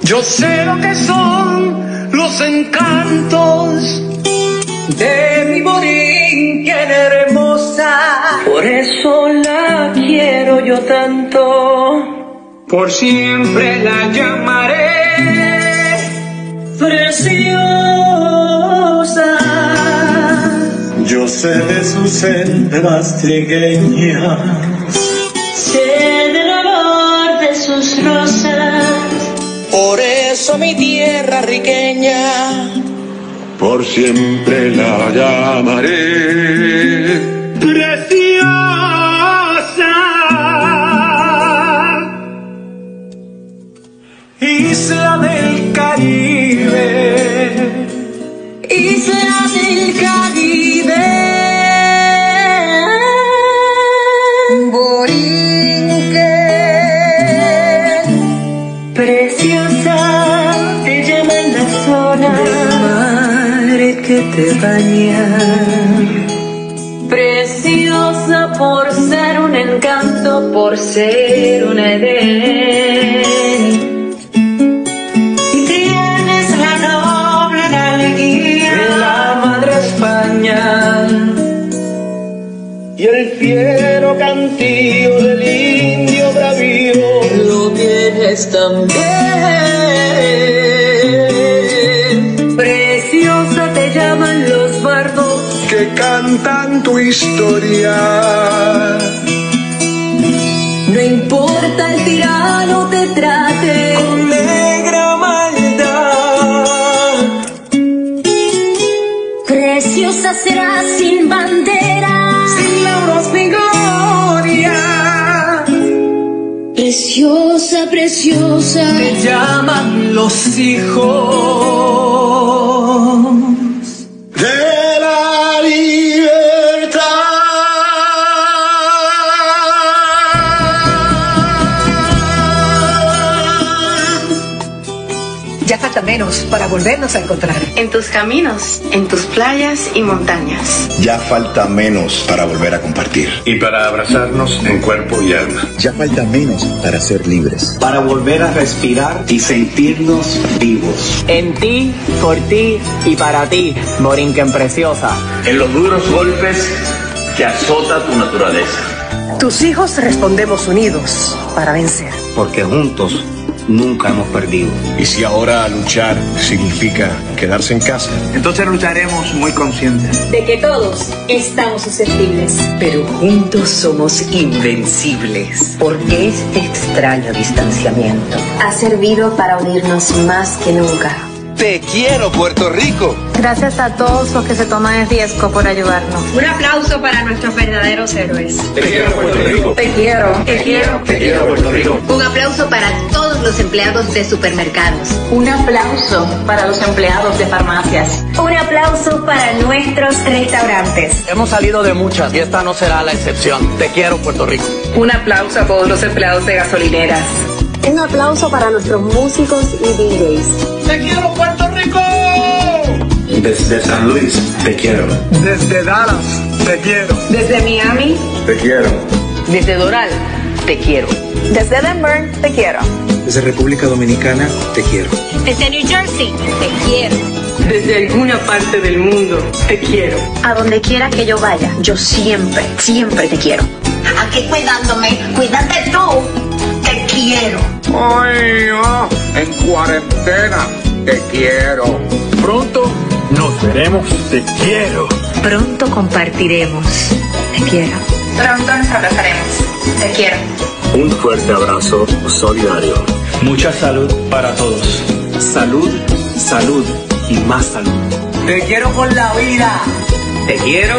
Yo sé lo que son los encantos de mi Borinquen hermosa. Por eso la quiero yo tanto. Por siempre la llamaré preciosa. Yo sé de sus entradas trigueñas. Sé del olor de sus rosas. Eso mi tierra riqueña. Por siempre la llamaré. preciosa. Isla del Caribe. Isla del Caribe. Te. Preciosa por ser un encanto, por ser un Edén. Y tienes la noble alegría de la madre España y el fiero cantío del indio bravío lo tienes también. Tirano te trate. Con negra maldad, Preciosa serás sin bandera. sin lauros ni gloria, Preciosa, preciosa. te llaman los hijos Ya falta menos para volvernos a encontrar. en tus caminos, en tus playas y montañas. Ya falta menos para volver a compartir. y para abrazarnos en cuerpo y alma. Ya falta menos para ser libres. para volver a respirar y sentirnos vivos. En ti, por ti y para ti, Borinquen preciosa. En los duros golpes que azota tu naturaleza. Tus hijos respondemos unidos para vencer. Porque juntos nunca hemos perdido. Y si ahora luchar significa quedarse en casa, Entonces lucharemos muy conscientes. De que todos estamos susceptibles. Pero juntos somos invencibles. Porque este extraño distanciamiento Ha servido para unirnos más que nunca. Te quiero, Puerto Rico. Gracias a todos los que se toman el riesgo por ayudarnos. Un aplauso para nuestros verdaderos héroes. te quiero Puerto Rico. Te quiero. Te quiero. Te quiero Puerto Rico. Un aplauso para todos los empleados de supermercados. Un aplauso para los empleados de farmacias. Un aplauso para nuestros restaurantes. Hemos salido de muchas y esta no será la excepción. Te quiero, Puerto Rico. Un aplauso a todos los empleados de gasolineras. Un aplauso para nuestros músicos y DJs. Te quiero, Puerto Rico. Desde San Luis, te quiero. Desde Dallas, te quiero. Desde Miami. Te quiero. Desde Doral, te quiero. Desde Denver, te quiero. Desde República Dominicana, te quiero. Desde New Jersey, te quiero. Desde alguna parte del mundo, te quiero. A donde quiera que yo vaya, yo siempre, siempre te quiero. Aquí cuidándome, cuídate tú. Te quiero. Ay, ah, en cuarentena, te quiero. Pronto nos veremos, te quiero. Pronto compartiremos. Te quiero. Pronto nos abrazaremos. Te quiero. Un fuerte abrazo solidario. Mucha salud para todos. Salud, salud y más salud. Te quiero con la vida. Te quiero.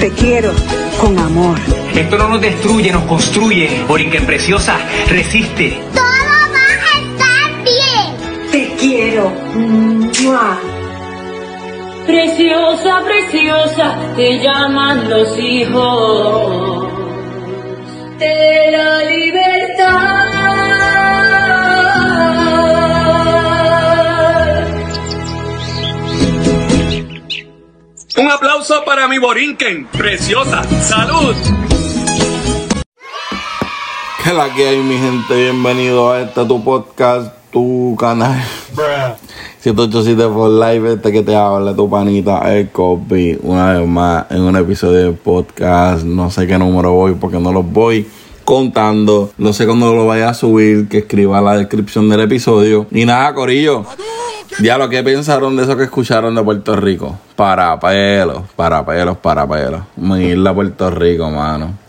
Te quiero con amor. Esto no nos destruye, nos construye. Borinquen preciosa, resiste. Mua. Preciosa, preciosa, te llaman los hijos de la libertad. Un aplauso para mi Borinquen, preciosa. Salud. ¿Qué la que hay, mi gente? Bienvenido a este tu podcast, tu canal. 787 for Live, este que te habla, tu panita, el copy, una vez más en un episodio de podcast. No sé qué número voy porque no los voy contando. No sé cuándo lo vaya a subir, que escriba la descripción del episodio. Y nada, Corillo. Ya lo que pensaron de eso que escucharon de Puerto Rico. Para pelos, para pelos, para pelos. Isla Puerto Rico, mano.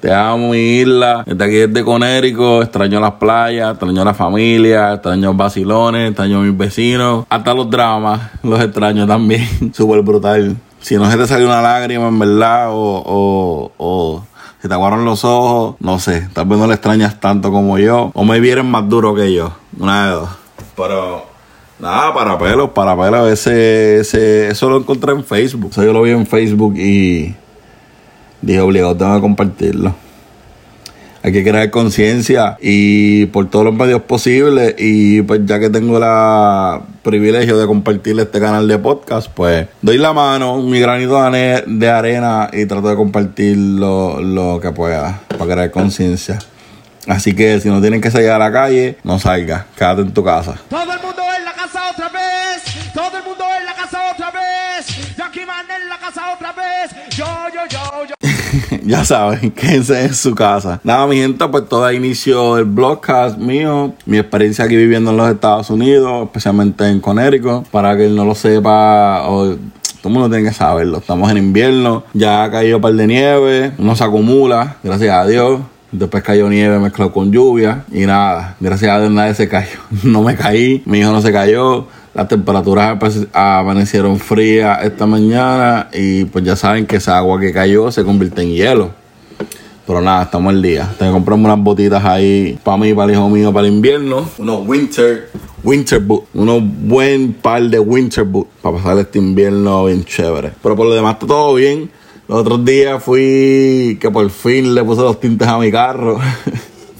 Te amo, mi isla. Desde aquí desde Conérico. Extraño las playas, extraño la familia, extraño los vacilones, extraño mis vecinos. Hasta los dramas, los extraño también. Súper brutal. Si no se te salió una lágrima, en verdad, o, o, o se te aguaron los ojos, no sé. Tal vez no le extrañas tanto como yo. O me vieron más duro que yo. Una de dos. Pero Nada, para pelos, para pelos. Ese, ese, eso lo encontré en Facebook. Eso yo lo vi en Facebook y dije obligado, tengo que compartirlo. Hay que crear conciencia y por todos los medios posibles. Y pues ya que tengo el privilegio de compartir este canal de podcast, pues doy la mano, mi granito de arena y trato de compartir lo, lo que pueda para crear conciencia. Así que si no tienen que salir a la calle, no salga, quédate en tu casa. Todo el mundo en la casa otra vez. Todo el mundo en la casa otra vez. Jackie Man en la casa otra vez. Yo, yo, yo, yo. Ya saben, quédense en su casa. Nada, mi gente, pues todo inicio el blogcast mío, mi experiencia aquí viviendo en los Estados Unidos, especialmente en Connecticut, para que él no lo sepa o todo el mundo tiene que saberlo. Estamos en invierno, ya ha caído un par de nieve, no se acumula, gracias a Dios. Después cayó nieve mezclado con lluvia y nada, gracias a Dios nadie se cayó. No me caí, mi hijo no se cayó. Las temperaturas amanecieron frías esta mañana y pues ya saben que esa agua que cayó se convierte en hielo. Pero nada, estamos el día. Tengo que unas botitas ahí para mí, para el hijo mío, para el invierno. Unos winter, winter boots. Unos buen par de winter boots para pasar este invierno bien chévere. Pero por lo demás está todo bien. Los otros días fui que por fin le puse los tintes a mi carro.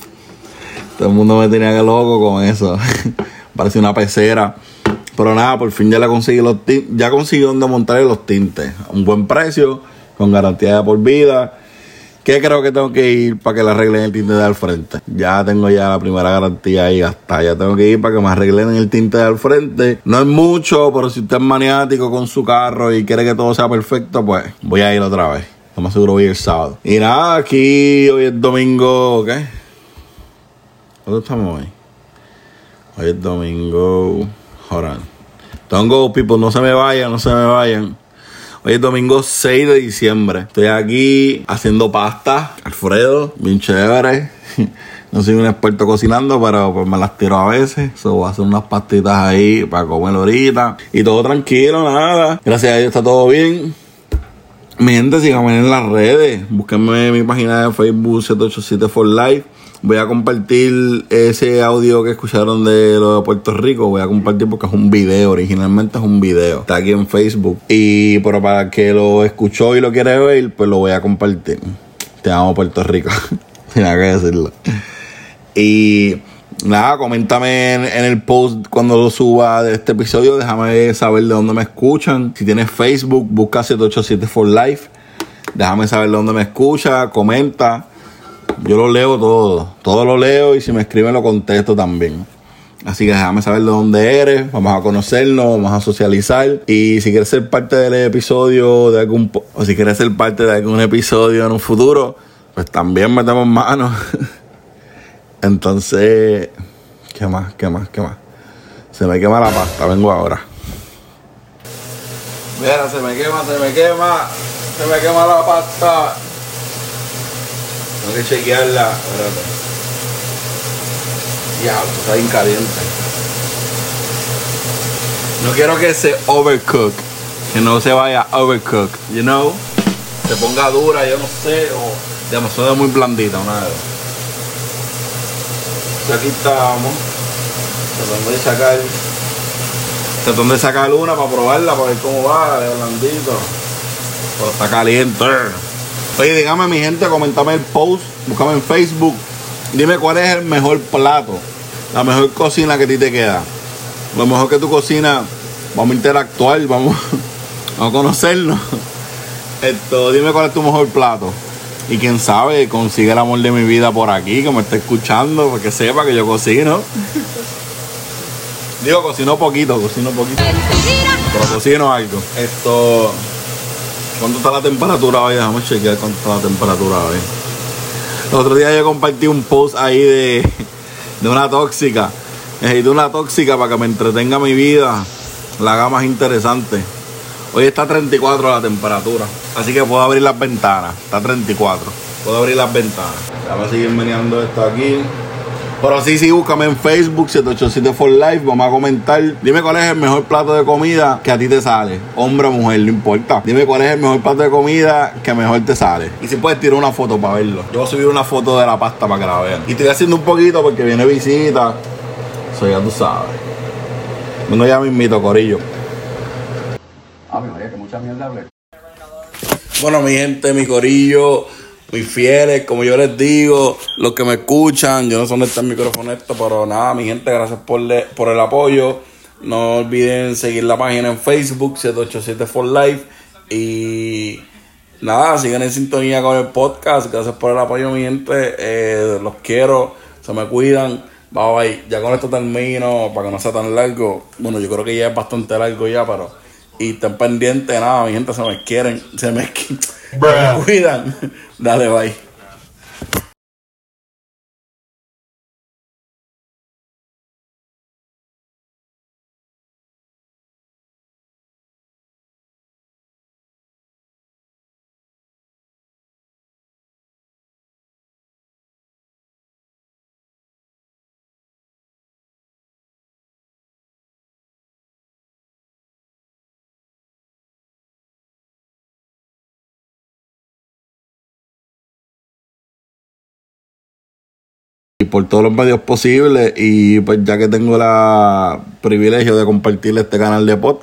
Todo el mundo me tenía que loco con eso. Parecía una pecera. Pero nada, por fin ya le conseguí los. Ya conseguí donde montarle los tintes. Un buen precio, con garantía de por vida. ¿Qué creo que tengo que ir para que le arreglen el tinte de al frente? Ya tengo ya la primera garantía ahí hasta. Ya tengo que ir para que me arreglen el tinte de al frente. No es mucho, pero si usted es maniático con su carro y quiere que todo sea perfecto, pues voy a ir otra vez. Lo más seguro voy el sábado. Y nada, aquí hoy es domingo, ¿qué? ¿Dónde estamos hoy? Hoy es domingo. Hold Don't people, no se me vayan, no se me vayan. Hoy es domingo 6 de diciembre. Estoy aquí haciendo pasta. Alfredo, bien chévere. No soy un experto cocinando, pero pues me las tiro a veces. So, voy a hacer unas pastitas ahí para comer ahorita. Y todo tranquilo, nada. Gracias a Dios está todo bien. Mi gente, síganme en las redes. Búsquenme en mi página de Facebook 787 for Life voy a compartir ese audio que escucharon de lo de Puerto Rico. Voy a compartir porque es un video. Originalmente es un video. Está aquí en Facebook. Y pero para que lo escuchó y lo quiere ver, pues lo voy a compartir. Te amo Puerto Rico. Tenía que decirlo. Y nada, coméntame en, el post cuando lo suba de este episodio. Déjame saber de dónde me escuchan. Si tienes Facebook, busca 787 for Life. Déjame saber de dónde me escucha. Comenta. Yo lo leo todo, todo lo leo y si me escriben lo contesto también. Así que déjame saber de dónde eres, vamos a conocernos, vamos a socializar. Y si quieres ser parte del episodio de algún o si quieres ser parte de algún episodio en un futuro, pues también metemos manos. Entonces, ¿qué más? ¿Qué más? ¿Qué más? Se me quema la pasta, vengo ahora. Mira, se me quema, se me quema, se me quema la pasta. Tengo que chequearla. Espérate. Ya, está bien caliente. No quiero que se overcook. Que no se vaya overcook. You know? Se ponga dura, yo no sé. O demasiado muy blandita, una vez. Aquí estamos. Tratando de sacar. Tratando de sacar una para probarla, para ver cómo va, de blandito. Pero está caliente. Oye, dígame mi gente, comentame el post, búscame en Facebook. Dime cuál es el mejor plato, la mejor cocina que a ti te queda. Lo mejor que tu cocina, vamos a interactuar, vamos, vamos a conocernos. Esto, dime cuál es tu mejor plato. Y quién sabe, consigue el amor de mi vida por aquí, que me esté escuchando, para que sepa que yo cocino. Digo, cocino poquito, cocino poquito. Pero cocino algo. Esto. ¿Cuánto está la temperatura hoy? Déjame chequear cuánto está la temperatura hoy. El otro día yo compartí un post ahí de, de una tóxica. Necesito una tóxica para que me entretenga mi vida, la haga más interesante. Hoy está 34 la temperatura, así que puedo abrir las ventanas. Está 34. Puedo abrir las ventanas. Vamos a seguir meneando esto aquí. Pero sí, sí, búscame en Facebook, 787 for Life. Vamos a comentar. Dime cuál es el mejor plato de comida que a ti te sale. Hombre o mujer, no importa. Dime cuál es el mejor plato de comida que mejor te sale. Y si puedes tirar una foto para verlo. Yo voy a subir una foto de la pasta para que la vean. Y estoy haciendo un poquito porque viene visita. Eso ya tú sabes. Bueno, ya me invito, Corillo. que mucha mierda Bueno, mi gente, mi Corillo mis fieles, como yo les digo, los que me escuchan, yo no sé dónde está el micrófono esto, pero nada, mi gente, gracias por, por el apoyo. No olviden seguir la página en Facebook, 787 for Life. Y nada, sigan en sintonía con el podcast. Gracias por el apoyo, mi gente. Eh, los quiero, se me cuidan. Bye bye. Ya con esto termino, para que no sea tan largo. Bueno, yo creo que ya es bastante largo ya, pero. Y estén pendientes, nada, mi gente, se me quieren. Se me, se me cuidan. Dale, bye. Por todos los medios posibles y pues ya que tengo la privilegio de compartir este canal de podcast